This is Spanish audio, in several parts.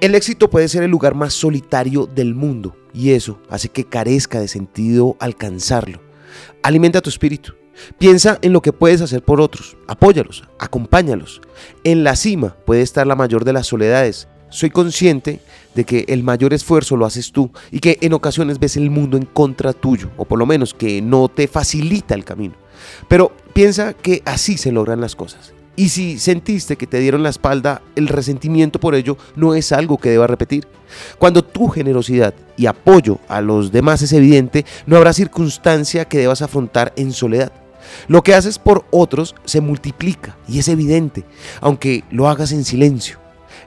El éxito puede ser el lugar más solitario del mundo y eso hace que carezca de sentido alcanzarlo. Alimenta tu espíritu. Piensa en lo que puedes hacer por otros, apóyalos, acompáñalos. En la cima puede estar la mayor de las soledades. Soy consciente de que el mayor esfuerzo lo haces tú y que en ocasiones ves el mundo en contra tuyo, o por lo menos que no te facilita el camino. Pero piensa que así se logran las cosas. Y si sentiste que te dieron la espalda, el resentimiento por ello no es algo que deba repetir. Cuando tu generosidad y apoyo a los demás es evidente, no habrá circunstancia que debas afrontar en soledad. Lo que haces por otros se multiplica y es evidente, aunque lo hagas en silencio.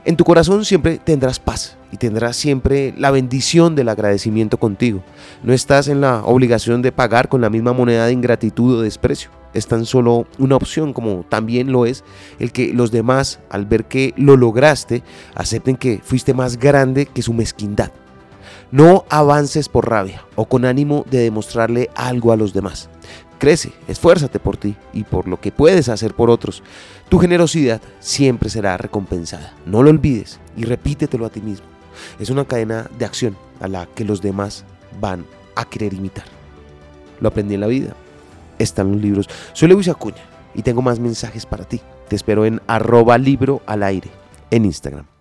En tu corazón siempre tendrás paz y tendrás siempre la bendición del agradecimiento contigo. No estás en la obligación de pagar con la misma moneda de ingratitud o desprecio. Es tan solo una opción como también lo es el que los demás, al ver que lo lograste, acepten que fuiste más grande que su mezquindad. No avances por rabia o con ánimo de demostrarle algo a los demás. Crece, esfuérzate por ti y por lo que puedes hacer por otros. Tu generosidad siempre será recompensada. No lo olvides y repítetelo a ti mismo. Es una cadena de acción a la que los demás van a querer imitar. Lo aprendí en la vida. Están los libros. Soy Lewis Acuña y tengo más mensajes para ti. Te espero en arroba libro al aire en Instagram.